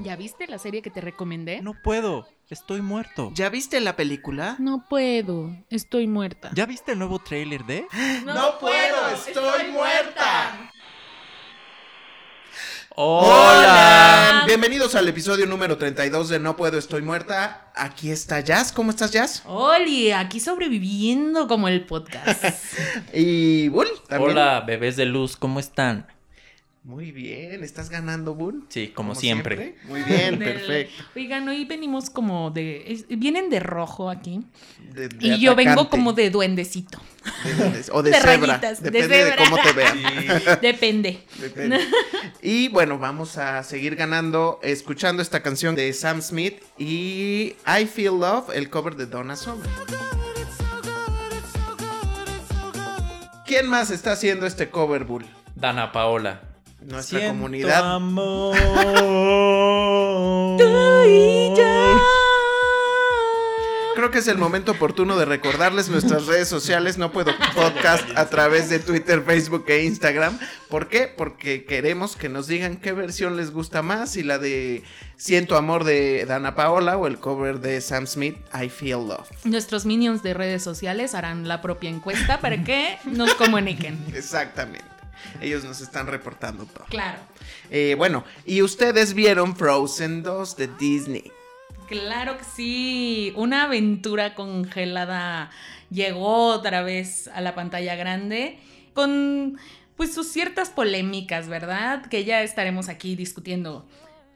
¿Ya viste la serie que te recomendé? No puedo, estoy muerto. ¿Ya viste la película? No puedo, estoy muerta. ¿Ya viste el nuevo tráiler de? No puedo, estoy muerta. Hola. Bienvenidos al episodio número 32 de No Puedo, Estoy Muerta. Aquí está Jazz. ¿Cómo estás, Jazz? Oli, aquí sobreviviendo como el podcast. Y Bull. también. Hola, bebés de luz, ¿cómo están? Muy bien, ¿estás ganando, Bull? Sí, como, siempre. Muy bien, Del- perfecto. Oigan, hoy venimos como de... es- vienen de rojo aquí. De- de Y yo vengo como de duendecito. De- o de, de cebra. rayitas, de Depende de, cebra. cómo te vean. Depende. Depende. Y bueno, vamos a seguir ganando escuchando esta canción de Sam Smith y I Feel Love, el cover de Donna Summer. ¿Quién más está haciendo este cover, Bull? Dana Paola. Nuestra Siento comunidad. amor. Creo que es el momento oportuno de recordarles nuestras redes sociales, no puedo podcast a través de Twitter, Facebook e Instagram. ¿Por qué? Porque queremos que nos digan qué versión les gusta más, si la de Siento Amor de Dana Paola o el cover de Sam Smith, I Feel Love. Nuestros minions de redes sociales harán la propia encuesta para que nos comuniquen. Exactamente. Ellos nos están reportando todo. Claro. Eh, bueno, y ustedes vieron Frozen 2 de Disney. Claro que sí. Una aventura congelada llegó otra vez a la pantalla grande con pues sus ciertas polémicas, ¿verdad? Que ya estaremos aquí discutiendo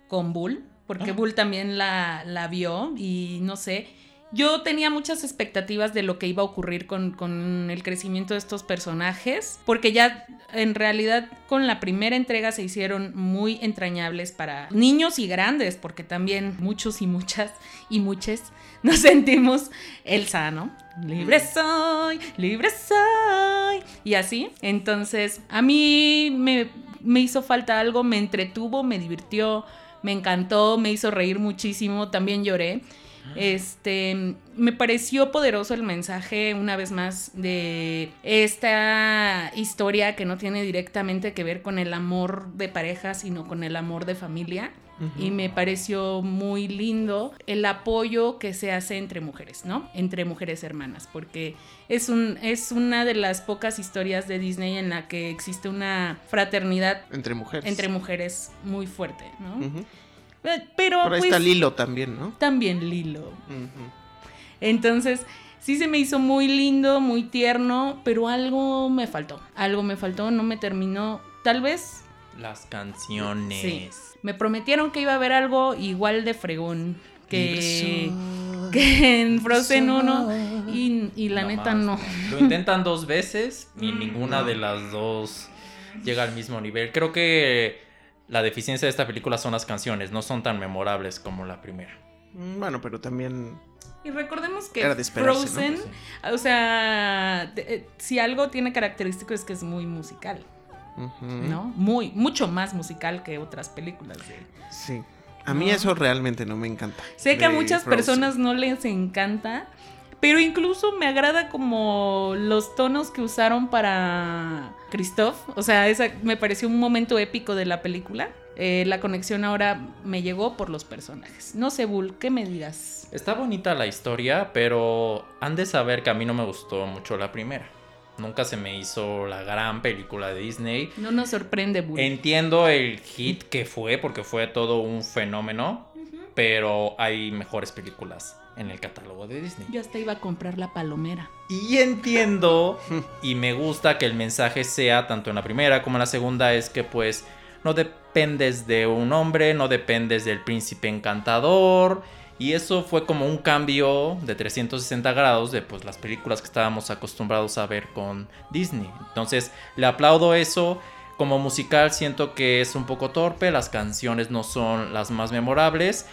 con Bull, porque Bull también la, la vio y no sé. Yo tenía muchas expectativas de lo que iba a ocurrir con, con el crecimiento de estos personajes, porque ya en realidad con la primera entrega se hicieron muy entrañables para niños y grandes, porque también muchos y muchas y muchas nos sentimos Elsa, ¿no? Libre soy, libre soy. Y así. Entonces, a mí me, me hizo falta algo, me entretuvo, me divirtió, me encantó, me hizo reír muchísimo, también lloré. Este, me pareció poderoso el mensaje una vez más de esta historia que no tiene directamente que ver con el amor de pareja, sino con el amor de familia. Y me pareció muy lindo el apoyo que se hace entre mujeres, ¿no? Entre mujeres hermanas, porque es, un, es una de las pocas historias de Disney en la que existe una fraternidad Entre mujeres. entre mujeres muy fuerte, ¿no? Pero Por ahí pues, está Lilo también, ¿no? también Lilo. Entonces, sí se me hizo muy lindo, muy tierno, pero algo me faltó. Algo me faltó, no me terminó. Tal vez, Las canciones. sí. Me prometieron que iba a haber algo igual de fregón que, que en Frozen 1 y, y la neta más. no. Lo intentan dos veces y ninguna de las dos llega al mismo nivel. Creo que la deficiencia de esta película son las canciones, no son tan memorables como la primera. Mm, Bueno, pero también Y recordemos que. Frozen, o sea, de- eh, si algo tiene característico es que es muy musical. ¿no? Muy, mucho más musical que otras películas de, Sí. A mí No. eso realmente no me encanta. Sé que a muchas Frozen. personas no les encanta, pero incluso me agrada como los tonos que usaron para Christoph. O sea, esa me pareció un momento épico de la película. Eh, la conexión ahora me llegó por los personajes. No sé, Bull, ¿qué me dirás? Está bonita la historia, pero han de saber que a mí no me gustó mucho la primera. Nunca se me hizo la gran película de Disney. No nos sorprende, Bull. Entiendo el hit que fue, porque fue todo un fenómeno, pero hay mejores películas en el catálogo de Disney. Yo hasta iba a comprar la palomera. Y entiendo y me gusta que el mensaje sea tanto en la primera como en la segunda es que pues no dependes de un hombre, no dependes del príncipe encantador y eso fue como un cambio de 360 grados de pues las películas que estábamos acostumbrados a ver con Disney. Entonces, le aplaudo eso. Como musical siento que es un poco torpe, las canciones no son las más memorables,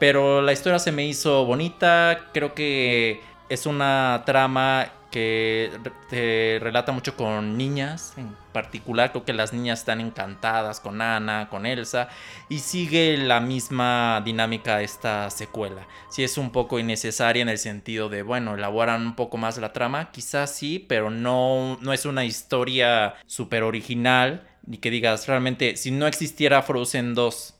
pero la historia se me hizo bonita, creo que es una trama que te relata mucho con niñas en particular. Creo que las niñas están encantadas con Ana, con Elsa. Y sigue la misma dinámica esta secuela. Si es un poco innecesaria en el sentido de, bueno, elaboran un poco más la trama. Quizás sí, pero no, no es una historia súper original. Ni que digas, realmente, si no existiera Frozen 2,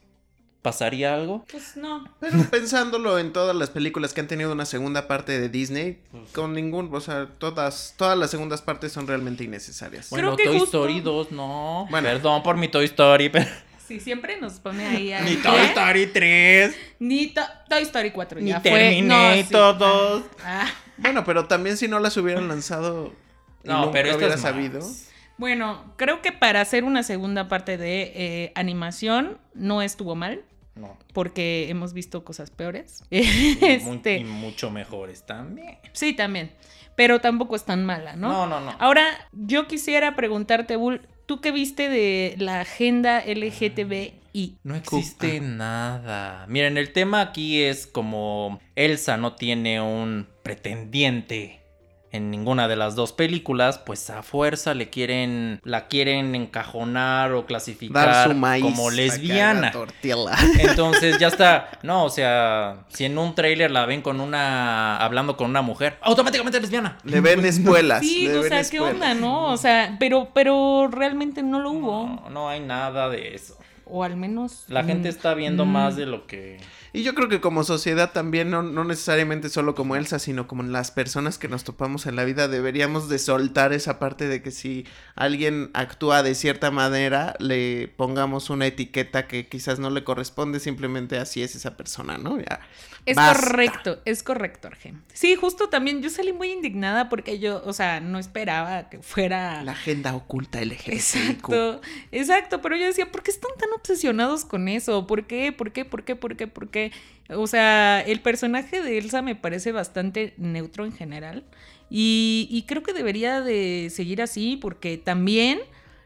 ¿Pasaría algo? Pues no. Pero pensándolo en todas las películas que han tenido una segunda parte de Disney, con ningún, o sea, todas, todas las segundas partes son realmente innecesarias. Creo Bueno, que Toy justo- Story 2 no. Bueno. Perdón por mi Toy Story, pero... Sí, siempre nos pone ahí a Ni Toy Story 3. Ni To- Toy Story 4 Ni ya fue. Terminator No, sí. 2. Ah, Bueno, pero también si no las hubieran lanzado, No, nunca pero hubiera es sabido. Bueno, creo que para hacer una segunda parte de eh, animación no estuvo mal, No. porque hemos visto cosas peores. Y, mu- Este, y mucho mejores también. sí, también. Pero tampoco es tan mala, ¿no? No, no, no. Ahora, yo quisiera preguntarte, Bull, ¿tú qué viste de la agenda LGTBI? No existe nada. Miren, el tema aquí es como Elsa no tiene un pretendiente en ninguna de las dos películas, pues a fuerza le quieren, la quieren encajonar o Dar clasificar su maíz. como lesbiana. tortilla. Entonces ya está. No, o sea, si en un tráiler la ven con una. hablando con una mujer, automáticamente es lesbiana. Le ven espuelas. Sí, le o sea, ¿qué espuelas. onda, no? O sea, pero, pero realmente no lo hubo. No, no hay nada de eso. O al menos. La gente mm, está viendo mm, más de lo que. Y yo creo que como sociedad también, no, no necesariamente solo como Elsa, sino como las personas que nos topamos en la vida, deberíamos de soltar esa parte de que si alguien actúa de cierta manera, le pongamos una etiqueta que quizás no le corresponde, simplemente así es esa persona, ¿no? Ya. Es Basta. correcto, es correcto, Argen. Sí, justo también yo salí muy indignada porque yo, o sea, no esperaba que fuera. La agenda oculta LGBTIQ. Exacto, exacto, pero yo decía, ¿por qué están tan obsesionados con eso? ¿Por qué? ¿Por qué? ¿Por qué? ¿Por qué? ¿Por qué? O sea, el personaje de Elsa me parece bastante neutro en general y, y creo que debería de seguir así porque también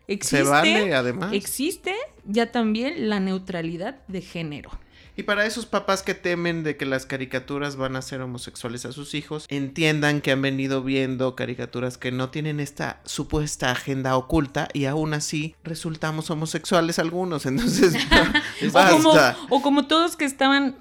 existe, Se vale, además. existe ya también la neutralidad de género. Y para esos papás que temen de que las caricaturas van a ser homosexuales a sus hijos, entiendan que han venido viendo caricaturas que no tienen esta supuesta agenda oculta y aún así resultamos homosexuales algunos. Entonces, O como, basta. o como todos que estaban,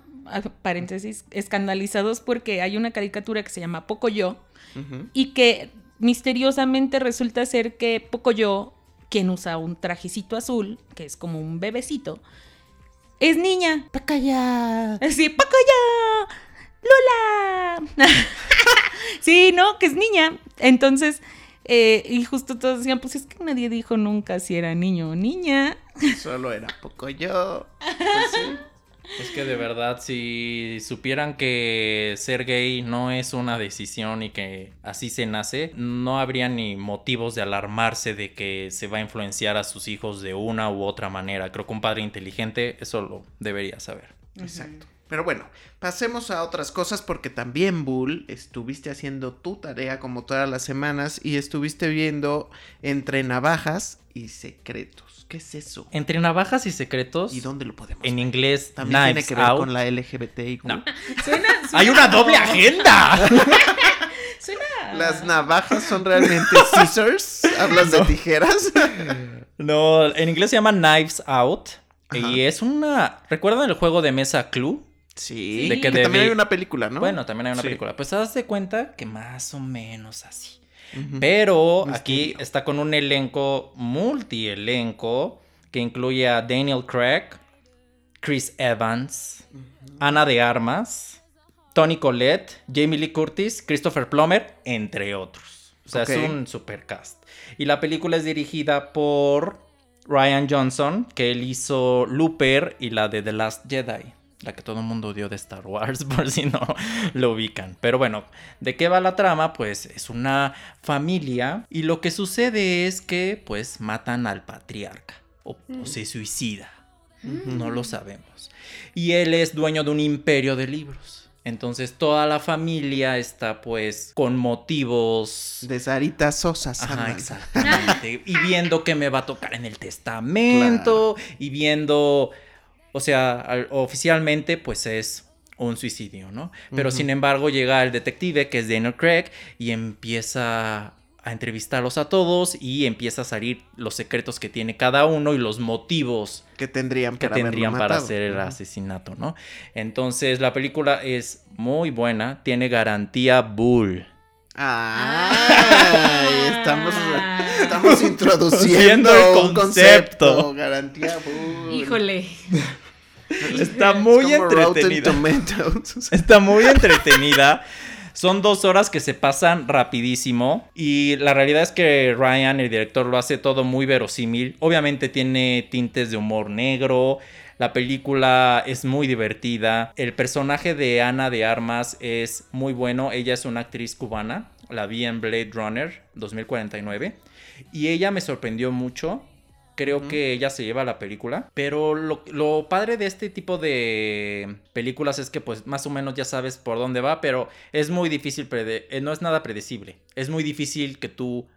paréntesis, escandalizados porque hay una caricatura que se llama Pocoyo Ujú. y que misteriosamente resulta ser que Pocoyo, quien usa un trajecito azul, que es como un bebecito, es niña. Pacaya. Sí, Pocoyo, Lula. sí, no, que es niña. Entonces, eh, y justo todos decían, pues es que nadie dijo nunca si era niño o niña. Solo era poco yo. Pues sí. Es que de verdad, si supieran que ser gay no es una decisión y que así se nace, no habría ni motivos de alarmarse de que se va a influenciar a sus hijos de una u otra manera. Creo que un padre inteligente eso lo debería saber. Exacto. Pero bueno, pasemos a otras cosas porque también, Bull, estuviste haciendo tu tarea como todas las semanas y estuviste viendo entre navajas y secretos. ¿Qué es eso? Entre navajas y secretos, ¿Y dónde lo podemos en ver? inglés, También tiene Knives que ver Out. con la LGBTIQ. No. Suena, ¡Hay una doble agenda! suena- Las navajas son realmente scissors. ¿Hablas de tijeras? No, en inglés se llama Knives Out. Ajá. Y es una... ¿Recuerdan el juego de mesa Clue? Sí. De que que también hay una película, ¿no? Bueno, también hay una Sí. película. Pues haz de cuenta que más o menos así. Pero Misterio. aquí está con un elenco, multielenco, que incluye a Daniel Craig, Chris Evans, Ana de Armas, Tony Collette, Jamie Lee Curtis, Christopher Plummer, entre otros. O sea, es un supercast. Y la película es dirigida por Ryan Johnson, que él hizo Looper y la de The Last Jedi. La que todo el mundo odió de Star Wars, por si no lo ubican. Pero bueno, ¿de qué va la trama? Pues es una familia y lo que sucede es que pues matan al patriarca o, o se suicida. No lo sabemos. Y él es dueño de un imperio de libros. Entonces toda la familia está pues con motivos... De Sarita Sosa. Ajá, exactamente. y viendo qué me va a tocar en el testamento. Y viendo, o sea, al- oficialmente pues es un suicidio, ¿no? Pero sin embargo llega el detective que es Daniel Craig y empieza a entrevistarlos a todos y empieza a salir los secretos que tiene cada uno y los motivos Que tendrían que para haberlo tendrían para matado. hacer el asesinato, ¿no? Entonces la película es muy buena, tiene garantía Bull. Ay, estamos, estamos introduciendo el un concepto. Garantía. Bull. Híjole. Está muy entretenida. Está muy entretenida. Son dos horas que se pasan rapidísimo. Y la realidad es que Ryan, el director, lo hace todo muy verosímil. Obviamente tiene tintes de humor negro. La película es muy divertida. El personaje de Ana de Armas es muy bueno. Ella es una actriz cubana. La vi en Blade Runner 2049. Y ella me sorprendió mucho. Creo que ella se lleva la película. Pero lo, lo padre de este tipo de películas es que pues más o menos ya sabes por dónde va. Pero es muy difícil, prede- eh, no es nada predecible. Es muy difícil que tú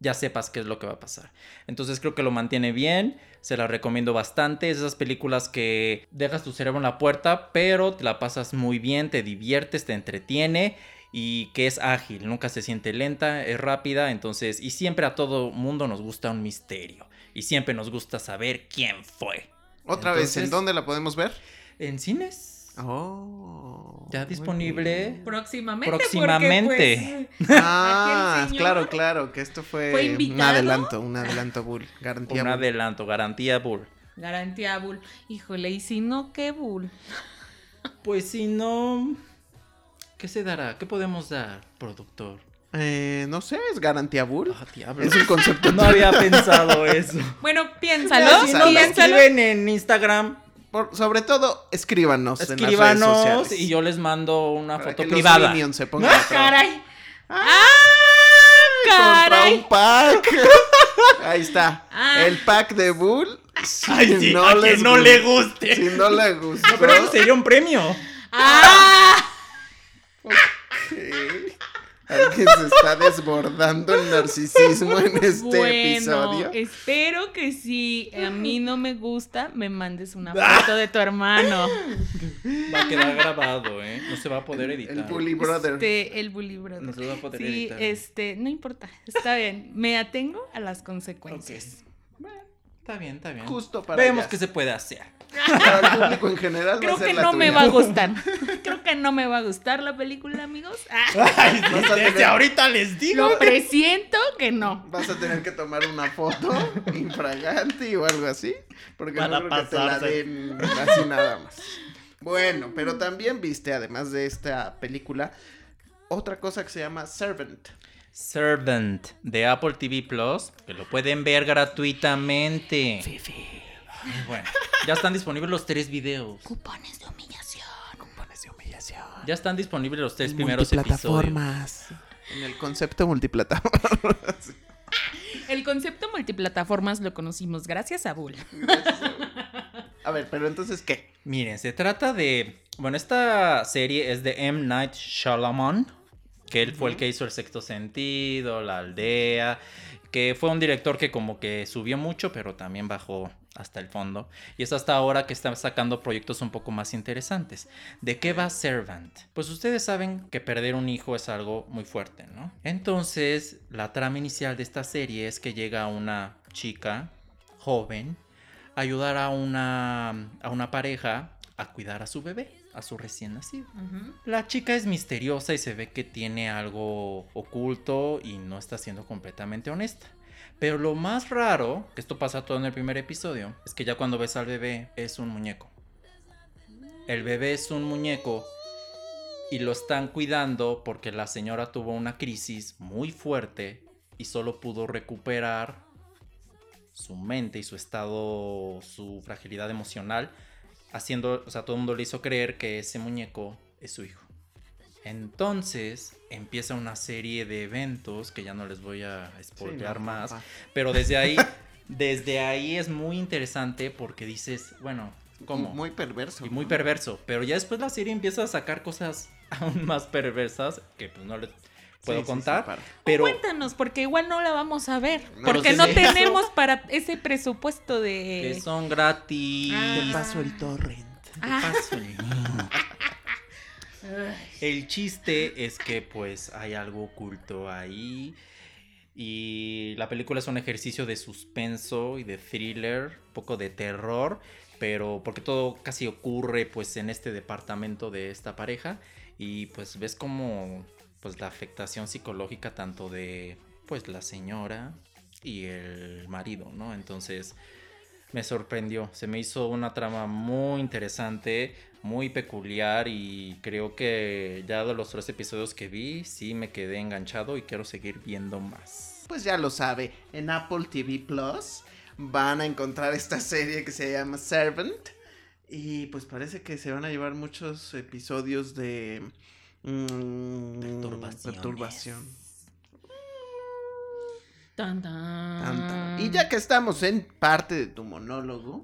ya sepas qué es lo que va a pasar. Entonces creo que lo mantiene bien. Se la recomiendo bastante. Es esas películas que dejas tu cerebro en la puerta, pero te la pasas muy bien, te diviertes, te entretiene y que es ágil, nunca se siente lenta, es rápida, entonces y siempre a todo mundo nos gusta un misterio y siempre nos gusta saber quién fue. Otra vez, ¿en dónde la podemos ver? En cines Oh. ya disponible. Próximamente. Próximamente. pues, Ah, claro, claro, que esto fue, fue un adelanto, un adelanto bull, garantía Un bull. adelanto, garantía Bull. garantía Bull. Híjole, y si no, ¿qué Bull? Pues si no, ¿qué se dará? ¿Qué podemos dar, productor? Eh, no sé, es garantía bull. Ah. Es un concepto. No había pensado eso. Bueno, piénsalo, si no, me piénsalo. escriben en Instagram, Por- sobre todo, escríbanos, en las redes escríbanos sociales. y yo les mando una Para foto que los privada. Minions se pongan ¡Ah, caray! ¡Ah, Compra caray! un pack. Ahí está. Ah. El pack de Bull. Si Ay, sí, a les quien no le guste. Si no le gustó. No, pero eso sería un premio. ¡Ah! Alguien se está desbordando el narcisismo en este bueno, episodio. espero que si a mí no me gusta, me mandes una foto de tu hermano. Va a quedar grabado, ¿eh? No se va a poder editar. El Bully Brother. Este, el bully brother. No se va a poder Sí, editar. este, no importa, está bien. Me atengo a las consecuencias. Bueno, está bien, está bien. Justo para Vemos qué se puede hacer. Para el público en general. va Creo a ser que la no me va a gustar. Creo que no me va a gustar la película, amigos. Ah, Ay, Vas a desde tener- ahorita les digo. lo presiento que no. Vas a tener que tomar una foto infragante o algo así. Porque Para no creo que te la den así nada más. Bueno, pero también viste, además de esta película, otra cosa que se llama Servant. Servant de Apple TV Plus, que lo pueden ver gratuitamente. Ay, Bueno, ya están disponibles los tres videos. Cupones de humillación. Compones de humillación. Ya están disponibles los tres primeros episodios. Multiplataformas. En el concepto multiplataformas. El concepto multiplataformas lo conocimos gracias a Bull. A ver, pero entonces, ¿qué? Miren, se trata de. Bueno, esta serie es de M. Night Shyamalan, que él fue el que hizo El Sexto Sentido, La Aldea, que fue un director que como que subió mucho, pero también bajó hasta el fondo. Y es hasta ahora que está sacando proyectos un poco más interesantes. ¿De qué va Servant? Pues ustedes saben que perder un hijo es algo muy fuerte, ¿no? Entonces, la trama inicial de esta serie es que llega una chica joven a ayudar a una, a una pareja a cuidar a su bebé, a su recién nacido. La chica es misteriosa y se ve que tiene algo oculto y no está siendo completamente honesta. Pero lo más raro, que esto pasa todo en el primer episodio, es que ya cuando ves al bebé es un muñeco. El bebé es un muñeco y lo están cuidando porque la señora tuvo una crisis muy fuerte y solo pudo recuperar su mente y su estado, su fragilidad emocional, haciendo, o sea, todo el mundo le hizo creer que ese muñeco es su hijo. Entonces empieza una serie de eventos que ya no les voy a spoilear más, pero desde ahí, desde ahí es muy interesante porque dices, bueno, ¿cómo? Muy perverso. y muy ¿no? perverso, pero ya después la serie empieza a sacar cosas aún más perversas que pues no les puedo Sí, sí, sí, contar, pero Cuéntanos, porque igual no la vamos a ver. No porque no sé. tenemos para ese presupuesto que de. son gratis. Ah. Te paso el torrent. Te Ah. paso el. El chiste es que pues hay algo oculto ahí y la película es un ejercicio de suspenso y de thriller, un poco de terror, pero porque todo casi ocurre pues en este departamento de esta pareja y pues ves como pues la afectación psicológica tanto de pues la señora y el marido, ¿no? Entonces me sorprendió. Se me hizo una trama muy interesante, muy peculiar y creo que ya de los tres episodios que vi, sí me quedé enganchado y quiero seguir viendo más. Pues ya lo sabe, en Apple TV Plus van a encontrar esta serie que se llama Servant. Y pues parece que se van a llevar muchos episodios de mm, perturbación. Tan, tan. Tan, tan. Y ya que estamos en parte de tu monólogo,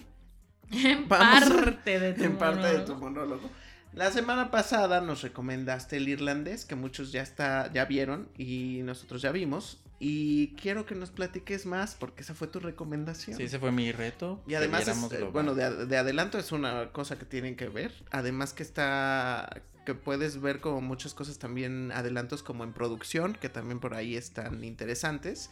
En Vamos a- parte de tu en parte de tu monólogo. La semana pasada nos recomendaste el irlandés, que muchos ya está, ya vieron y nosotros ya vimos. Y quiero que nos platiques más, porque esa fue tu recomendación. Sí, ese fue mi reto. Y además, es, eh, bueno, de, de adelanto es una cosa que tienen que ver. Además que está, que puedes ver como muchas cosas también adelantos como en producción, que también por ahí están interesantes.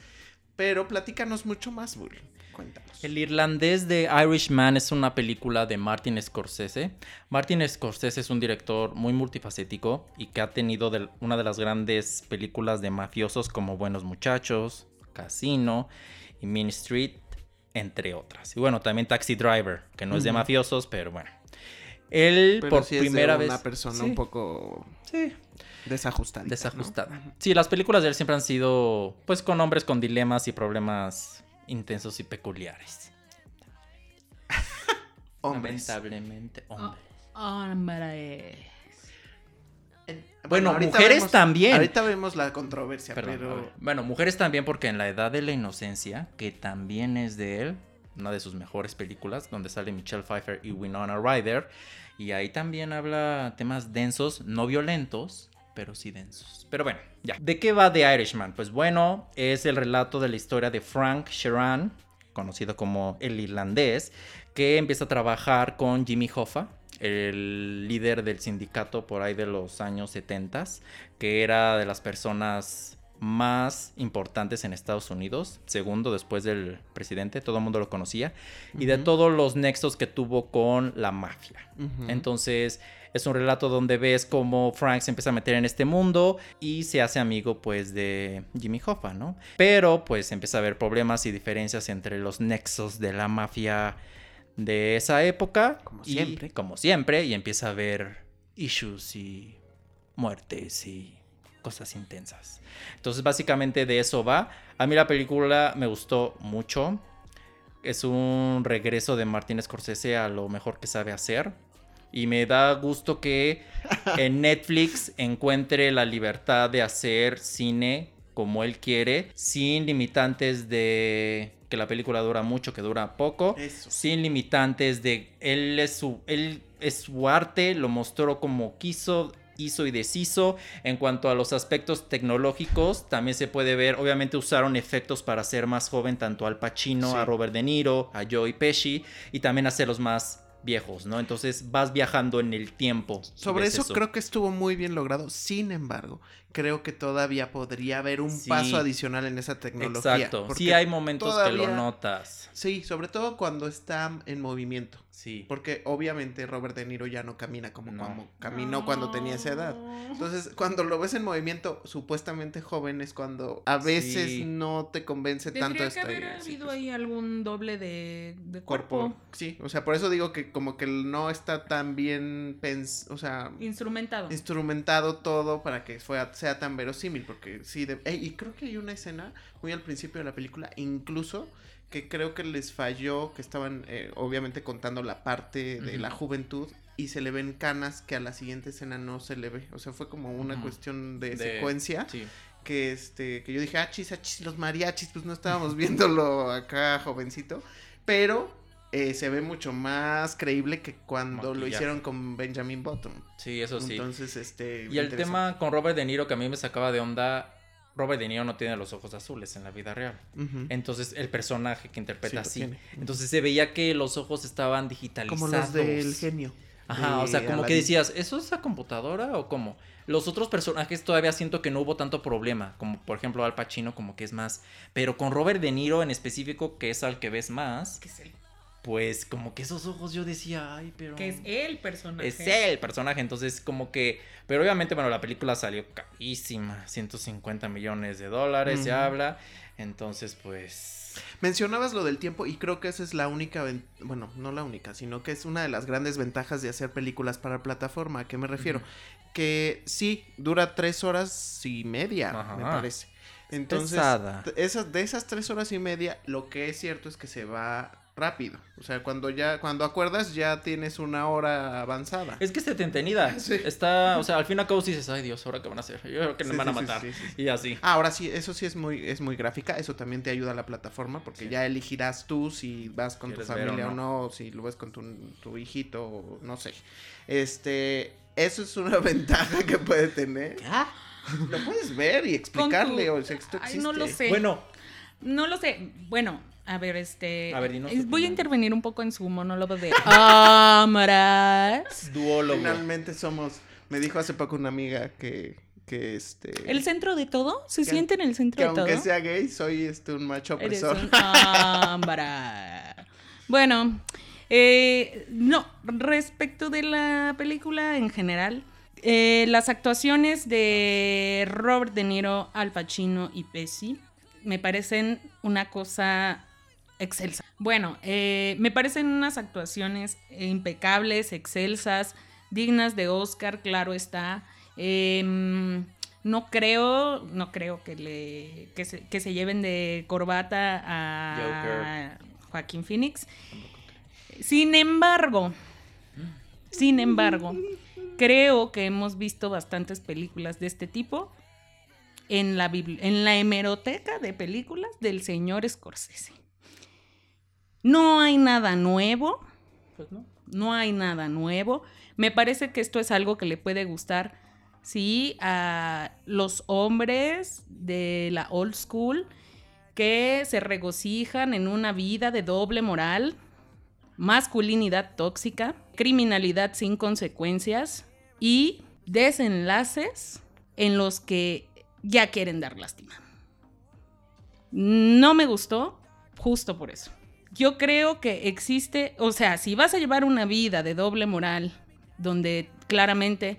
Pero platícanos mucho más, Bull. Cuéntanos. El irlandés de Irishman es una película de Martin Scorsese. Martin Scorsese es un director muy multifacético y que ha tenido una de las grandes películas de mafiosos como Buenos Muchachos, Casino y Mean Street, entre otras. Y bueno, también Taxi Driver, que no es de mafiosos, pero bueno. Él Pero por sí es de primera una vez... persona Sí, un poco sí, desajustada. desajustada. Sí, las películas de él siempre han sido pues con hombres con dilemas y problemas intensos y peculiares. Hombres. Lamentablemente, hombres. Hombre. Eh, Bueno, mujeres también. Ahorita vemos la controversia, Perdón, pero... Bueno, mujeres también porque en La Edad de la Inocencia, que también es de él, una de sus mejores películas, donde sale Michelle Pfeiffer y Winona Ryder, y ahí también habla temas densos, no violentos, pero sí densos. Pero bueno, ya. ¿De qué va The Irishman? Pues bueno, es el relato de la historia de Frank Sheeran, conocido como el irlandés, que empieza a trabajar con Jimmy Hoffa, el líder del sindicato por ahí de los años 70, que era de las personas más importantes en Estados Unidos, segundo después del presidente, todo el mundo lo conocía, y de todos los nexos que tuvo con la mafia. Entonces es un relato donde ves cómo Frank se empieza a meter en este mundo y se hace amigo pues de Jimmy Hoffa, ¿no? Pero pues empieza a haber problemas y diferencias entre los nexos de la mafia de esa época. Como y- siempre. Como siempre, y empieza a haber issues y muertes y cosas intensas. Entonces básicamente de eso va. A mí la película me gustó mucho. Es un regreso de Martin Scorsese a lo mejor que sabe hacer. Y me da gusto que en Netflix encuentre la libertad de hacer cine como él quiere, sin limitantes de que la película dura mucho, que dura poco, Eso. sin limitantes de él es su él es su arte, lo mostró como quiso, hizo y deshizo. En cuanto a los aspectos tecnológicos, también se puede ver, obviamente usaron efectos para hacer más joven tanto al Pacino, Sí. a Robert De Niro, a Joey Pesci y también hacerlos más viejos, ¿no? Entonces vas viajando en el tiempo. Sobre eso, creo que estuvo muy bien logrado. Sin embargo, creo que todavía podría haber un Sí. paso adicional en esa tecnología. Exacto. Sí hay momentos que lo notas. Sí, sobre todo cuando está en movimiento. Sí. Porque obviamente Robert De Niro ya no camina como, No. como caminó cuando tenía esa edad. Entonces, cuando lo ves en movimiento, supuestamente joven, es cuando a veces Sí. no te convence tanto Tendría que esta haber habido pues, ahí algún doble de, de cuerpo. cuerpo. Sí, o sea, por eso digo que como que no está tan bien pens o sea, Instrumentado. instrumentado todo para que fuera, sea tan verosímil, porque sí, de- Ey, y creo que hay una escena muy al principio de la película, incluso que creo que les falló, que estaban eh, obviamente contando la parte de la juventud y se le ven canas que a la siguiente escena no se le ve, o sea, fue como una cuestión de, De- secuencia Sí. que este que yo dije, ah, chis, ah, chis, los mariachis, pues no estábamos viéndolo acá jovencito, pero eh, se ve mucho más creíble que cuando lo hicieron con Benjamin Button. Sí, eso sí. Entonces, este. Y el tema con Robert De Niro que a mí me sacaba de onda, Robert De Niro no tiene los ojos azules en la vida real. Entonces el personaje que interpreta Sí, así. Entonces se veía que los ojos estaban digitalizados. Como los del genio. Ajá, de o sea, como que decías, ¿eso es la computadora o cómo? Los otros personajes todavía siento que no hubo tanto problema, como por ejemplo Al Pacino como que es más, pero con Robert De Niro en específico, que es al que ves más, Que es el pues como que esos ojos yo decía, ay, pero... Que es el personaje. Es el personaje, entonces como que... Pero obviamente, bueno, la película salió carísima, 150 millones de dólares, se habla, entonces pues... Mencionabas lo del tiempo y creo que esa es la única, bueno, no la única, sino que es una de las grandes ventajas de hacer películas para plataforma. ¿A qué me refiero? Que sí, dura tres horas y media, Ajá. me parece. Entonces, esas, de esas tres horas y media, lo que es cierto es que se va rápido. O sea, cuando ya, cuando acuerdas, ya tienes una hora avanzada. Es que esté entretenida. Sí. Está, o sea, al fin y al cabo sí dices, ay Dios, ¿ahora qué van a hacer? Yo creo que nos Sí, van a matar. sí, sí, sí. Y así. Ah, ahora sí, eso sí es muy, es muy gráfica, eso también te ayuda a la plataforma, porque Sí. ya elegirás tú si vas con tu ¿Quieres ver o familia o no, o si lo ves con tu, tu hijito, o no sé. Este, eso es una ventaja que puede tener. Lo puedes ver y explicarle, tu- o sea, esto Ay, no lo existe. sé. Bueno, No lo sé. Bueno, a ver, este. A ver, dinos eh, Voy a intervenir un poco en su monólogo de cámaras. duólogo. Finalmente somos, me dijo hace poco una amiga que, que este, ¿El centro de todo? ¿Se Que- siente en el centro que de todo? aunque sea gay, soy este un macho opresor. un ámbara. Bueno, eh, no, respecto de la película en general, eh, las actuaciones de Robert De Niro, Al Pacino y Pesci me parecen una cosa excelsa. Bueno, eh, me parecen unas actuaciones impecables, excelsas, dignas de Oscar, claro está. Em, no creo, no creo que le que se, que se lleven de corbata a Joaquín Phoenix. Sin embargo, sin embargo, creo que hemos visto bastantes películas de este tipo en la, en la hemeroteca de películas del señor Scorsese. No hay nada nuevo, Pues no. no hay nada nuevo. Me parece que esto es algo que le puede gustar, sí, a los hombres de la old school que se regocijan en una vida de doble moral, masculinidad tóxica, criminalidad sin consecuencias y desenlaces en los que ya quieren dar lástima. No me gustó justo por eso. Yo creo que existe, o sea, si vas a llevar una vida de doble moral, donde claramente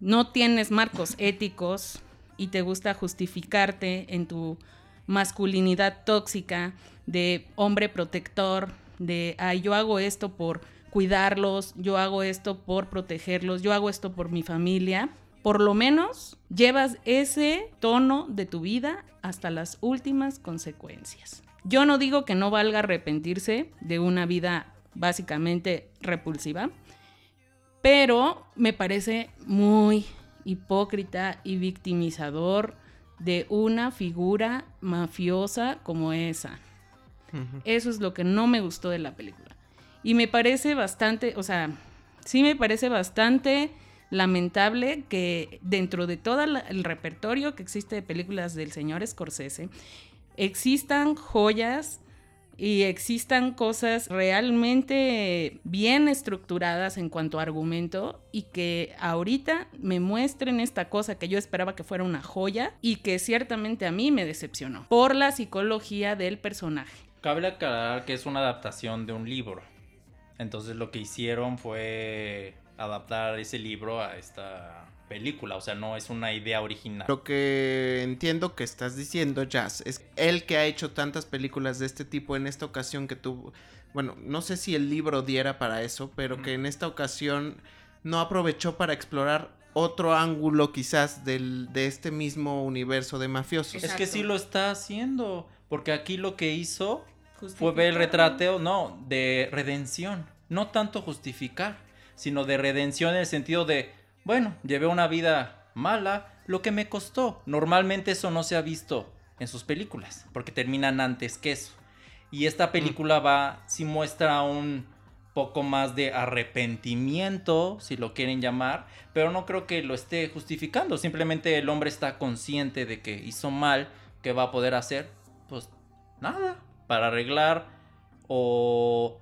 no tienes marcos éticos y te gusta justificarte en tu masculinidad tóxica de hombre protector, de, ay, yo hago esto por cuidarlos, yo hago esto por protegerlos, yo hago esto por mi familia, por lo menos llevas ese tono de tu vida hasta las últimas consecuencias. Yo no digo que no valga arrepentirse de una vida básicamente repulsiva, pero me parece muy hipócrita y victimizador de una figura mafiosa como esa. Eso es lo que no me gustó de la película. Y me parece bastante, o sea, sí me parece bastante lamentable que dentro de todo el repertorio que existe de películas del señor Scorsese, existan joyas y existan cosas realmente bien estructuradas en cuanto a argumento y que ahorita me muestren esta cosa que yo esperaba que fuera una joya y que ciertamente a mí me decepcionó por la psicología del personaje. Cabe aclarar que es una adaptación de un libro. Entonces lo que hicieron fue adaptar ese libro a esta película. O sea, no es una idea original. Lo que entiendo que estás diciendo, Jazz, es él que ha hecho tantas películas de este tipo en esta ocasión que tuvo, bueno, no sé si el libro diera para eso, pero que en esta ocasión no aprovechó para explorar otro ángulo quizás del, de este mismo universo de mafiosos. Es que sí lo está haciendo. Porque aquí lo que hizo fue ver el retrateo, no, de redención. No tanto justificar, sino de redención en el sentido de, bueno, llevé una vida mala, lo que me costó. Normalmente eso no se ha visto en sus películas, porque terminan antes que eso. Y esta película va, sí muestra un poco más de arrepentimiento, si lo quieren llamar, pero no creo que lo esté justificando. Simplemente el hombre está consciente de que hizo mal, que va a poder hacer, pues nada, para arreglar o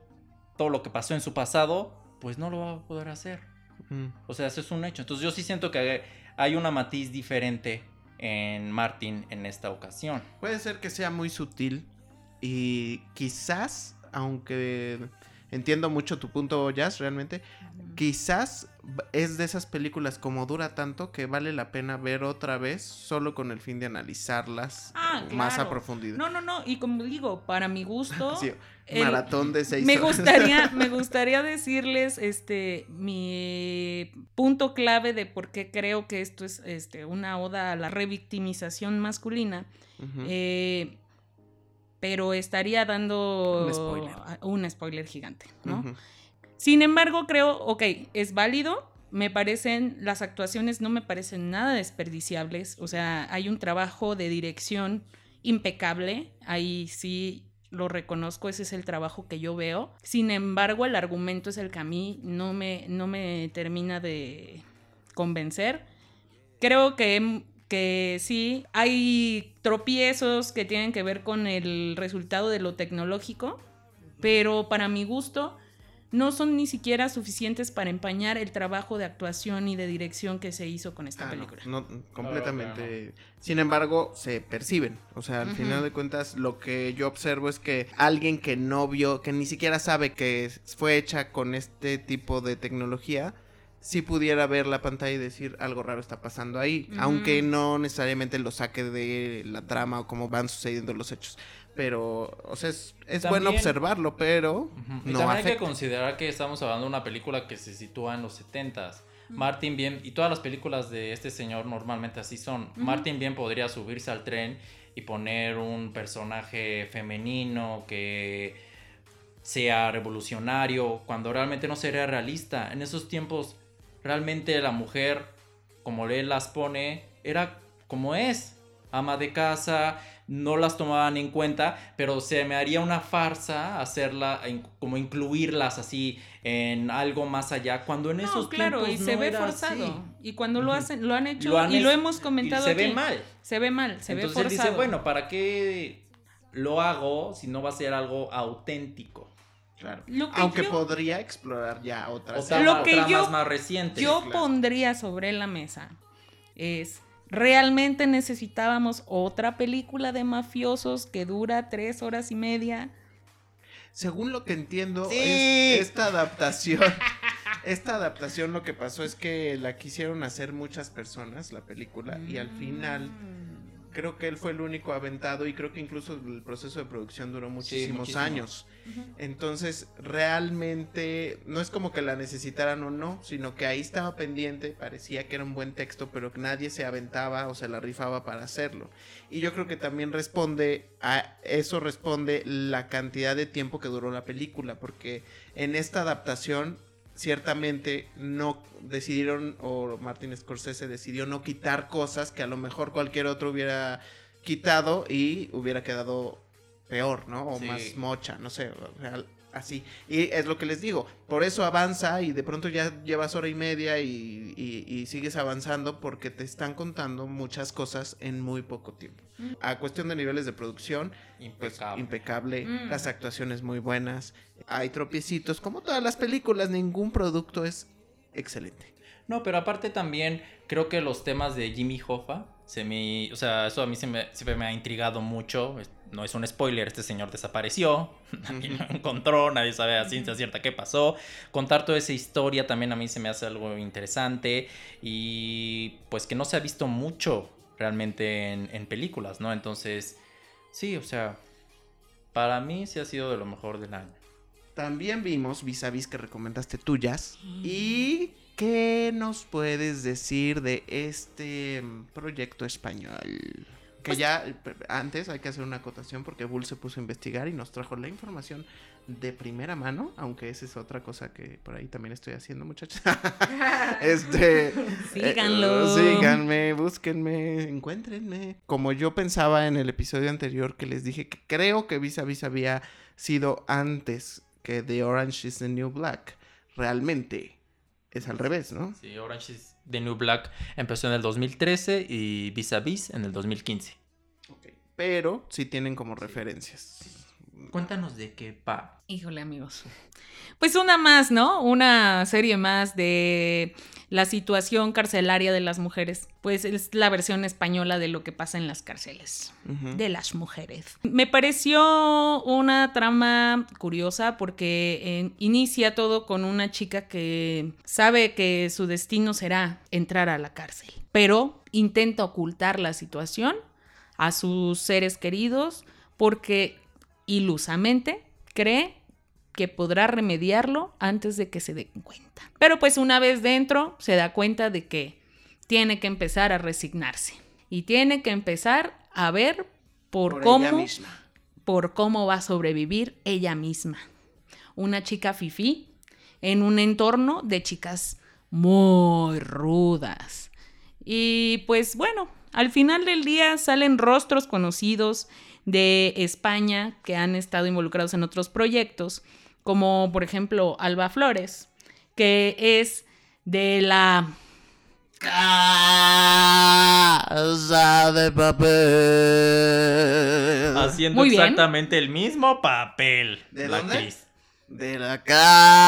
todo lo que pasó en su pasado, pues no lo va a poder hacer. Mm. O sea, eso es un hecho. Entonces yo sí siento que hay una matiz diferente en Martin en esta ocasión. Puede ser que sea muy sutil y quizás aunque entiendo mucho tu punto, Jazz, realmente. Quizás es de esas películas como dura tanto que vale la pena ver otra vez solo con el fin de analizarlas Ah, más a claro. profundidad. No, no, no. Y como digo, para mi gusto. Sí, el- maratón de seis me horas. gustaría, me gustaría decirles este mi punto clave de por qué creo que esto es este, una oda a la revictimización masculina. Eh, pero estaría dando Un spoiler. un spoiler gigante, ¿no? Sin embargo, creo, ok, es válido. Me parecen, las actuaciones no me parecen nada desperdiciables. O sea, hay un trabajo de dirección impecable. Ahí sí lo reconozco, ese es el trabajo que yo veo. Sin embargo, el argumento es el que a mí no me, no me termina de convencer. Creo que, que sí, hay tropiezos que tienen que ver con el resultado de lo tecnológico, pero para mi gusto no son ni siquiera suficientes para empañar el trabajo de actuación y de dirección que se hizo con esta Ah, no, película. no, completamente. Sin embargo, se perciben. O sea, al final de cuentas, lo que yo observo es que alguien que no vio, que ni siquiera sabe que fue hecha con este tipo de tecnología, sí pudiera ver la pantalla y decir algo raro está pasando ahí. Aunque no necesariamente lo saque de la trama o cómo van sucediendo los hechos. Pero, o sea, es, es bueno observarlo, pero. Y no también hay que considerar que estamos hablando de una película que se sitúa en los 70s. Martin bien, y todas las películas de este señor normalmente así son. Martin bien podría subirse al tren y poner un personaje femenino que sea revolucionario, cuando realmente no sería realista. En esos tiempos, realmente la mujer, como él las pone, era como es, ama de casa, no las tomaban en cuenta, pero se me haría una farsa hacerla, como incluirlas así en algo más allá, cuando en No, esos claro, y se no ve era forzado. así. Y cuando lo hacen, lo han hecho Lo han y lo hemos comentado se ve aquí. mal. Se ve mal, se Entonces ve él dice, bueno, ¿para qué lo hago si no va a ser algo auténtico? Claro. Lo que Aunque yo- podría explorar ya otras. O sea, Lo que tramas yo- más recientes. yo claro. pondría sobre la mesa es realmente necesitábamos otra película de mafiosos que dura tres horas y media. Según lo que entiendo, Sí. es- esta adaptación, esta adaptación lo que pasó es que la quisieron hacer muchas personas, la película, y al final Mm. Creo que él fue el único aventado y creo que incluso el proceso de producción duró muchísimos muchísimo. años. Entonces, realmente no es como que la necesitaran o no, sino que ahí estaba pendiente, parecía que era un buen texto, pero que nadie se aventaba o se la rifaba para hacerlo. Y yo creo que también responde a eso responde la cantidad de tiempo que duró la película, porque en esta adaptación ciertamente no decidieron o Martin Scorsese decidió no quitar cosas que a lo mejor cualquier otro hubiera quitado y hubiera quedado peor, ¿no? O Sí. más mocha, no sé, real- así. Y es lo que les digo, por eso avanza y de pronto ya llevas hora y media y, y- y sigues avanzando porque te están contando muchas cosas en muy poco tiempo. Mm. A cuestión de niveles de producción, pues Impecable. impecable, Mm. las actuaciones muy buenas, hay tropiecitos, como todas las películas, ningún producto es excelente. No, pero aparte también creo que los temas de Jimmy Hoffa, se me, o sea, eso a mí se me- siempre me ha intrigado mucho. No es un spoiler, este señor desapareció, nadie lo encontró, nadie sabe a ciencia cierta qué pasó. Contar toda esa historia también a mí se me hace algo interesante y pues que no se ha visto mucho realmente en, en películas, ¿no? Entonces, sí, o sea, para mí sí ha sido de lo mejor del año. También vimos vis a vis que recomendaste tuyas. ¿Y qué nos puedes decir de este mm, proyecto español? Que Pues ya eh, antes hay que hacer una acotación porque Bull se puso a investigar y nos trajo la información de primera mano, aunque esa es otra cosa que por ahí también estoy haciendo, muchachos. este, Síganlo. eh, síganme, búsquenme, encuéntrenme. Como yo pensaba en el episodio anterior que les dije que creo que Vis a Vis había sido antes que The Orange is the New Black. Realmente es al revés, ¿no? Sí, Orange is the New Black empezó en el 2013 y Vis a Vis en el 2015. Pero sí tienen como referencias. Cuéntanos de qué pa. Híjole, amigos. Pues una más, ¿no? Una serie más de la situación carcelaria de las mujeres. Pues es la versión española de lo que pasa en las cárceles de las mujeres. Me pareció una trama curiosa porque eh, inicia todo con una chica que sabe que su destino será entrar a la cárcel, pero intenta ocultar la situación a sus seres queridos porque ilusamente cree que podrá remediarlo antes de que se den cuenta. Pero pues una vez dentro se da cuenta de que tiene que empezar a resignarse y tiene que empezar a ver por, Por cómo misma. por cómo va a sobrevivir ella misma. Una chica fifí en un entorno de chicas muy rudas. Y pues bueno, al final del día salen rostros conocidos de España que han estado involucrados en otros proyectos, como por ejemplo Alba Flores, que es de la Casa de papel. Haciendo Muy bien. exactamente el mismo papel. ¿De la dónde? actriz. De la casa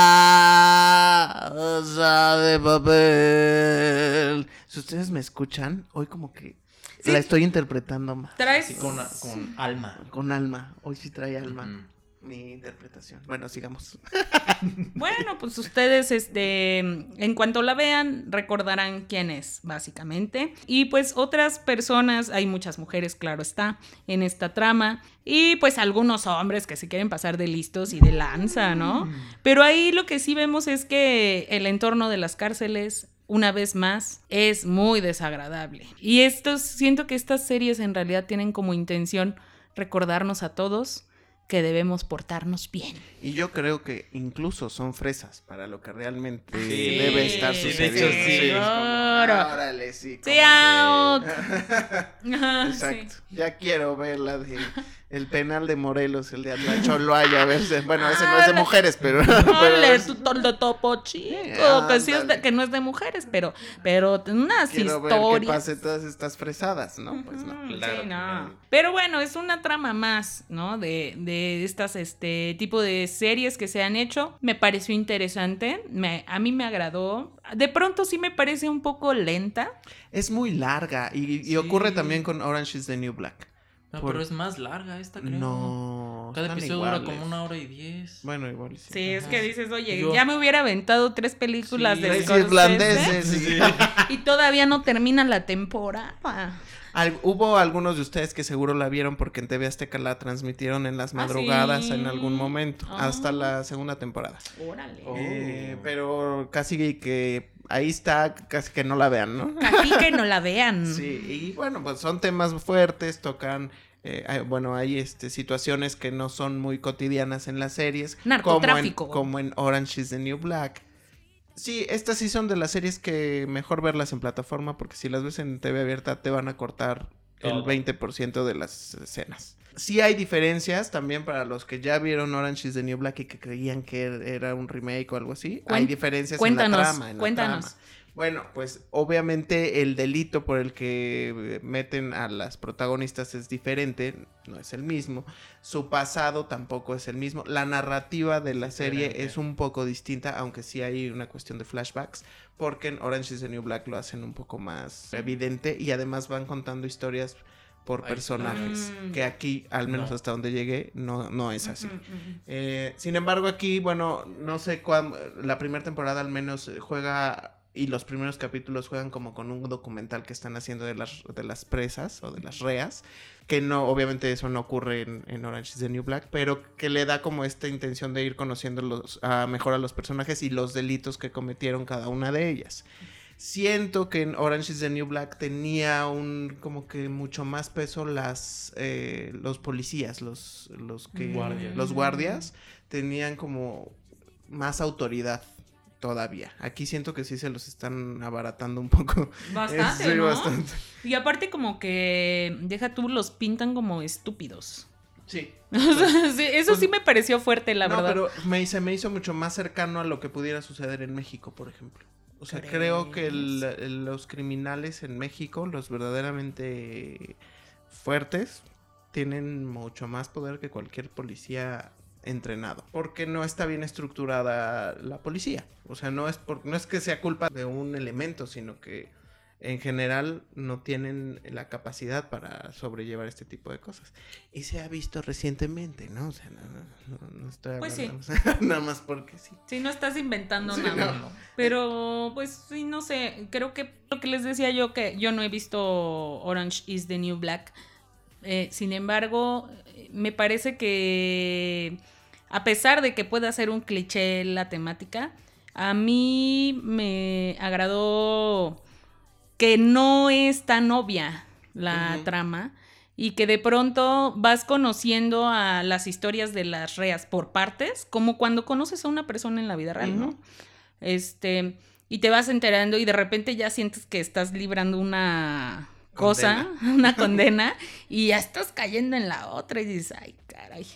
de papel. Si ustedes me escuchan, hoy como que Sí. la estoy interpretando más. traes Sí, con, con alma. Con alma. Hoy sí trae alma. Mi interpretación. Bueno, sigamos. Bueno, pues ustedes, este, en cuanto la vean, recordarán quién es, básicamente. Y pues otras personas, hay muchas mujeres, claro está, en esta trama. Y pues algunos hombres que se quieren pasar de listos y de lanza, ¿no? Pero ahí lo que sí vemos es que el entorno de las cárceles una vez más, es muy desagradable. Y esto, siento que estas series en realidad tienen como intención recordarnos a todos que debemos portarnos bien. Y yo creo que incluso son fresas para lo que realmente Sí, debe estar sucediendo. sí. es como, Claro. órale, sí. Sí, cómo no". out. Ajá, Exacto. sí. Ya quiero ver la de el penal de Morelos, el de Atlacholoaya, a ver si- bueno, ese no es de Ala. mujeres, pero, Ole, es- tu toldo topo chico, Eh, que, sí es de- que no es de mujeres, pero, pero unas quiero ver que historias. pase todas estas fresadas, ¿no? Pues no. Claro, sí, no. Pero bueno, es una trama más, ¿no? De, de estas, este, tipo de series que se han hecho. Me pareció interesante. Me, a mí me agradó. De pronto sí me parece un poco lenta. Es muy larga y, y Sí. ocurre también con Orange is the New Black. No, Por- pero es más larga esta, creo. No. Cada están episodio dura como una hora y diez. Bueno, igual sí. Sí, es que dices, oye, Yo- ya me hubiera aventado tres películas Sí. de irlandeses. sí. y todavía no termina la temporada. Al- hubo algunos de ustedes que seguro la vieron porque en TV Azteca la transmitieron en las madrugadas sí? en algún momento, Ah. hasta la segunda temporada. Órale. Oh. Eh, pero casi que ahí está, casi que no la vean, ¿no? Así que no la vean. Sí, y bueno, pues son temas fuertes, tocan, eh, hay- bueno, hay este, situaciones que no son muy cotidianas en las series. Narcotráfico. Como en, como en Orange is the New Black. Sí, estas sí son de las series que mejor verlas en plataforma porque si las ves en TV abierta te van a cortar el Todo. 20% de las escenas. Sí hay diferencias también para los que ya vieron Orange is the New Black y que creían que er- era un remake o algo así. hay diferencias en la trama. en la cuéntanos. trama. Bueno, pues obviamente el delito por el que eh, meten a las protagonistas es diferente, no es el mismo. Su pasado tampoco es el mismo. La narrativa de la serie es un poco distinta, aunque sí hay una cuestión de flashbacks, porque en Orange is the New Black lo hacen un poco más evidente y además van contando historias por Ay, personajes, que aquí, al menos No. hasta donde llegué, no, no es así. Eh, sin embargo, aquí, bueno, no sé cuándo, la primera temporada al menos eh, juega y los primeros capítulos juegan como con un documental que están haciendo de las, de las presas o de las reas, que no, obviamente eso no ocurre en, en Orange is the New Black, pero que le da como esta intención de ir conociendo los, a mejor a los personajes y los delitos que cometieron cada una de ellas. Siento que en Orange is the New Black tenía un como que mucho más peso las eh, los policías, los, los que Guardias. los guardias tenían como más autoridad todavía. Aquí siento que sí se los están abaratando un poco. Bastante, Sí, ¿no? bastante. Y aparte como que, deja tú, los pintan como estúpidos. Sí. Sí, eso sí me pareció fuerte, la no, verdad. pero me, se me hizo mucho más cercano a lo que pudiera suceder en México, por ejemplo. O sea, creo que el- el- los criminales en México, los verdaderamente fuertes, tienen mucho más poder que cualquier policía entrenado, porque no está bien estructurada la policía. O sea, no es por, no es que sea culpa de un elemento, sino que en general no tienen la capacidad para sobrellevar este tipo de cosas. Y se ha visto recientemente, ¿no? O sea, no, no, no estoy Pues hablando nada más porque sí. Sí, no estás inventando Sí, nada. no. Pero, pues sí, no sé. Creo que lo que les decía yo, que yo no he visto Orange is the New Black. Eh, sin embargo, me parece que a pesar de que pueda ser un cliché la temática, a mí me agradó que no es tan obvia la trama y que de pronto vas conociendo a las historias de las reas por partes, como cuando conoces a una persona en la vida real, ¿no? Este, y te vas enterando y de repente ya sientes que estás librando una cosa, una condena, y ya estás cayendo en la otra y dices, ay, caray.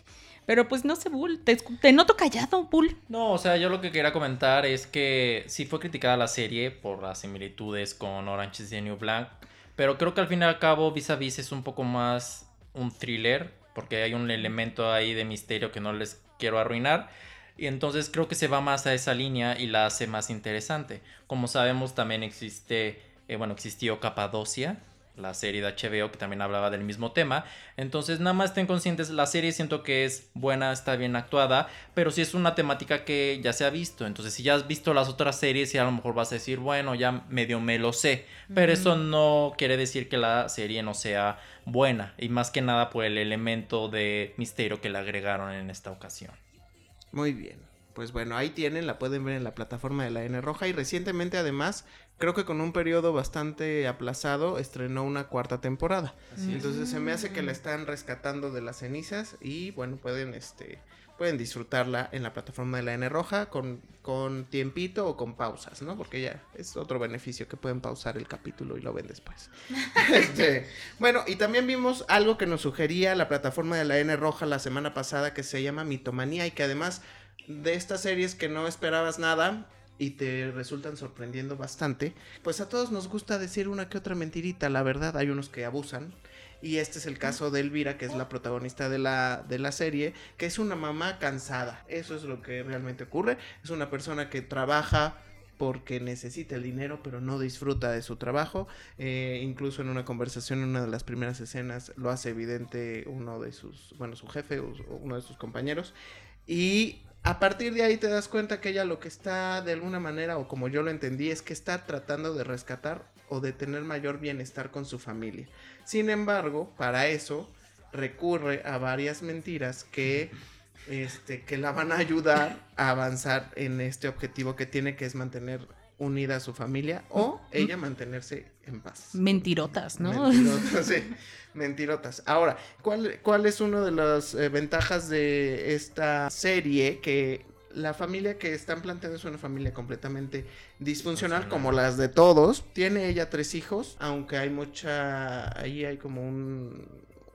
Pero pues no sé, Bull, te, te noto callado, Bull. No, o sea, yo lo que quería comentar es que sí fue criticada la serie por las similitudes con Orange is the New Black, pero creo que al fin y al cabo Vis a Vis es un poco más un thriller, porque hay un elemento ahí de misterio que no les quiero arruinar. Y entonces creo que se va más a esa línea y la hace más interesante. Como sabemos, también existe, eh, bueno, existió Capadocia, la serie de HBO que también hablaba del mismo tema. Entonces, nada más estén conscientes, la serie siento que es buena, está bien actuada, pero sí es una temática que ya se ha visto. Entonces, si ya has visto las otras series, y a lo mejor vas a decir, bueno, ya medio me lo sé. Pero eso no quiere decir que la serie no sea buena. Y más que nada por el elemento de misterio que le agregaron en esta ocasión. Muy bien. Pues bueno, ahí tienen, la pueden ver en la plataforma de la N Roja y recientemente además, creo que con un periodo bastante aplazado, estrenó una cuarta temporada. Así es. Entonces se me hace que la están rescatando de las cenizas y bueno, pueden este pueden disfrutarla en la plataforma de la N Roja con, con tiempito o con pausas, ¿no? Porque ya es otro beneficio que pueden pausar el capítulo y lo ven después. Este, bueno, y también vimos algo que nos sugería la plataforma de la N Roja la semana pasada que se llama Mitomanía y que además de estas series que no esperabas nada y te resultan sorprendiendo bastante, pues a todos nos gusta decir una que otra mentirita, la verdad, hay unos que abusan. Y este es el caso de Elvira, que es la protagonista de la, de la serie, que es una mamá cansada. Eso es lo que realmente ocurre. Es una persona que trabaja porque necesita el dinero, pero no disfruta de su trabajo. Eh, incluso en una conversación, en una de las primeras escenas, lo hace evidente uno de sus, bueno, su jefe o, uno de sus compañeros. Y a partir de ahí te das cuenta que ella lo que está de alguna manera, o como yo lo entendí, es que está tratando de rescatar o de tener mayor bienestar con su familia. Sin embargo, para eso recurre a varias mentiras que, este, que la van a ayudar a avanzar en este objetivo que tiene, que es mantener unida a su familia o ella mantenerse en paz. Mentirotas, ¿no? Mentirotas, sí, mentirotas. Ahora, ¿cuál, cuál es una de las eh, ventajas de esta serie? Que la familia que están planteando es una familia completamente disfuncional, como las de todos. Tiene ella tres hijos, aunque hay mucha, ahí hay como un...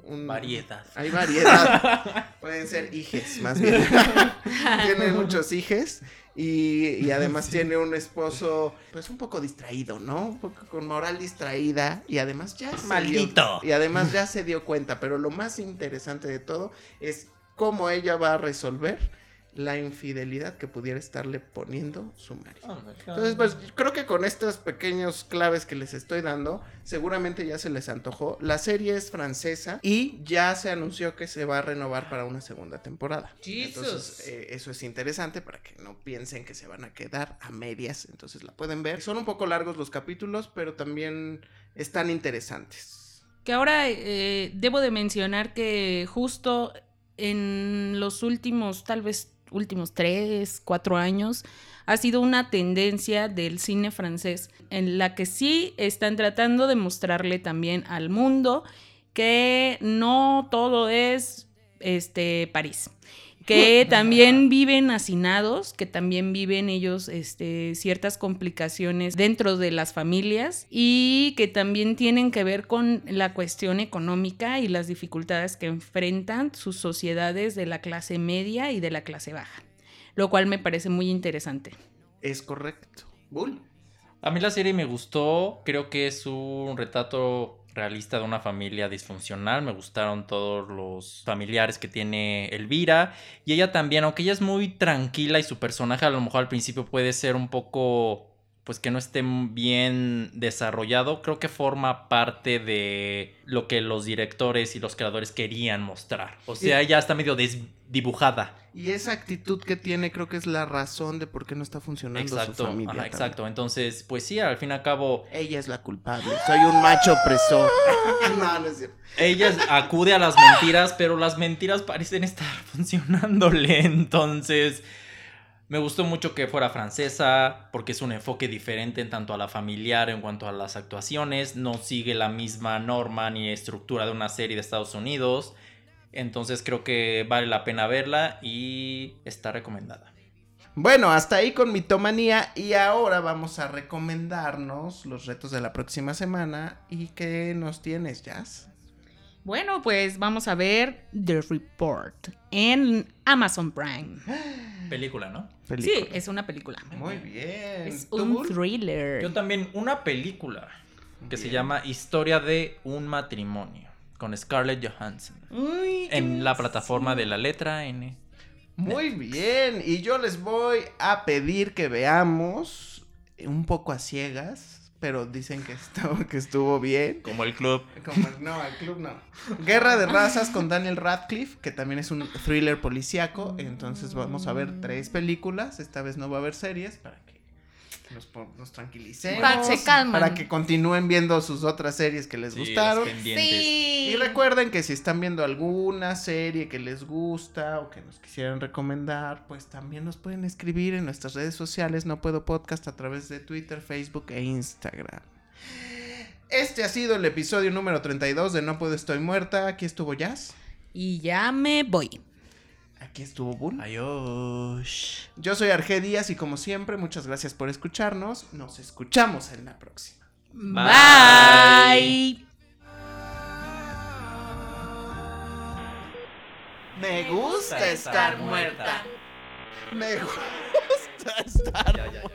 un- Variedad. Hay variedad. Pueden ser hijes, más bien. tiene muchos hijes. Y, y además tiene un esposo, pues un poco distraído, ¿no? Un poco con moral distraída. Y además ya se Maldito. dio- y además ya se dio cuenta. Pero lo más interesante de todo es cómo ella va a resolver la infidelidad que pudiera estarle poniendo su marido. Entonces, pues creo que con estas pequeños claves que les estoy dando, seguramente ya se les antojó. La serie es francesa y ya se anunció que se va a renovar para una segunda temporada. Jesus. Entonces, eh, eso es interesante para que no piensen que se van a quedar a medias. Entonces, la pueden ver. Son un poco largos los capítulos, pero también están interesantes. Que ahora eh, debo de mencionar que justo en los últimos, tal vez últimos tres, cuatro años, ha sido una tendencia del cine francés en la que sí están tratando de mostrarle también al mundo que no todo es este París que también viven hacinados, que también viven ellos este, ciertas complicaciones dentro de las familias y que también tienen que ver con la cuestión económica y las dificultades que enfrentan sus sociedades de la clase media y de la clase baja, lo cual me parece muy interesante. Es correcto. Bull. A mí la serie me gustó, creo que es un retrato realista de una familia disfuncional. Me gustaron todos los familiares que tiene Elvira. Y ella también, aunque ella es muy tranquila y su personaje a lo mejor al principio puede ser un poco pues que no esté bien desarrollado, creo que forma parte de lo que los directores y los creadores querían mostrar. O sea, ya está medio desdibujada. Y esa actitud que tiene creo que es la razón de por qué no está funcionando su familia. Ajá, exacto. Entonces, pues sí, al fin y al cabo... Ella es la culpable. Soy un macho opresor. no, no es cierto. Ella acude a las mentiras, pero las mentiras parecen estar funcionándole. Entonces... Me gustó mucho que fuera francesa porque es un enfoque diferente en tanto a la familiar en cuanto a las actuaciones. No sigue la misma norma ni estructura de una serie de Estados Unidos. Entonces creo que vale la pena verla y está recomendada. Bueno, hasta ahí con mitomanía y ahora vamos a recomendarnos los retos de la próxima semana y qué nos tienes, Jazz. Bueno, pues vamos a ver The Report en Amazon Prime. Película, ¿no? Sí, es una película. Muy bien. Es un thriller. Yo también, una película que se llama Historia de un matrimonio con Scarlett Johansson. en la plataforma de la letra N. Muy bien. Y yo les voy a pedir que veamos un poco a ciegas pero dicen que estuvo, que estuvo bien. Como el club. no, el club no. Guerra de razas con Daniel Radcliffe, que también es un thriller policíaco. Entonces vamos a ver tres películas. Esta vez no va a haber series para que nos, tranquilicemos. Para, que continúen viendo sus otras series que les gustaron. Y recuerden que si están viendo alguna serie que les gusta o que nos quisieran recomendar, pues también nos pueden escribir en nuestras redes sociales. No puedo podcast a través de Twitter, Facebook e Instagram. Este ha sido el episodio número 32 de No Puedo Estoy Muerta. Aquí estuvo Jazz. Y ya me voy. Aquí estuvo Bull. Adiós. Yo soy Arge Díaz y como siempre, muchas gracias por escucharnos. Nos escuchamos en la próxima. Bye. Me gusta estar muerta. Me gusta estar muerta.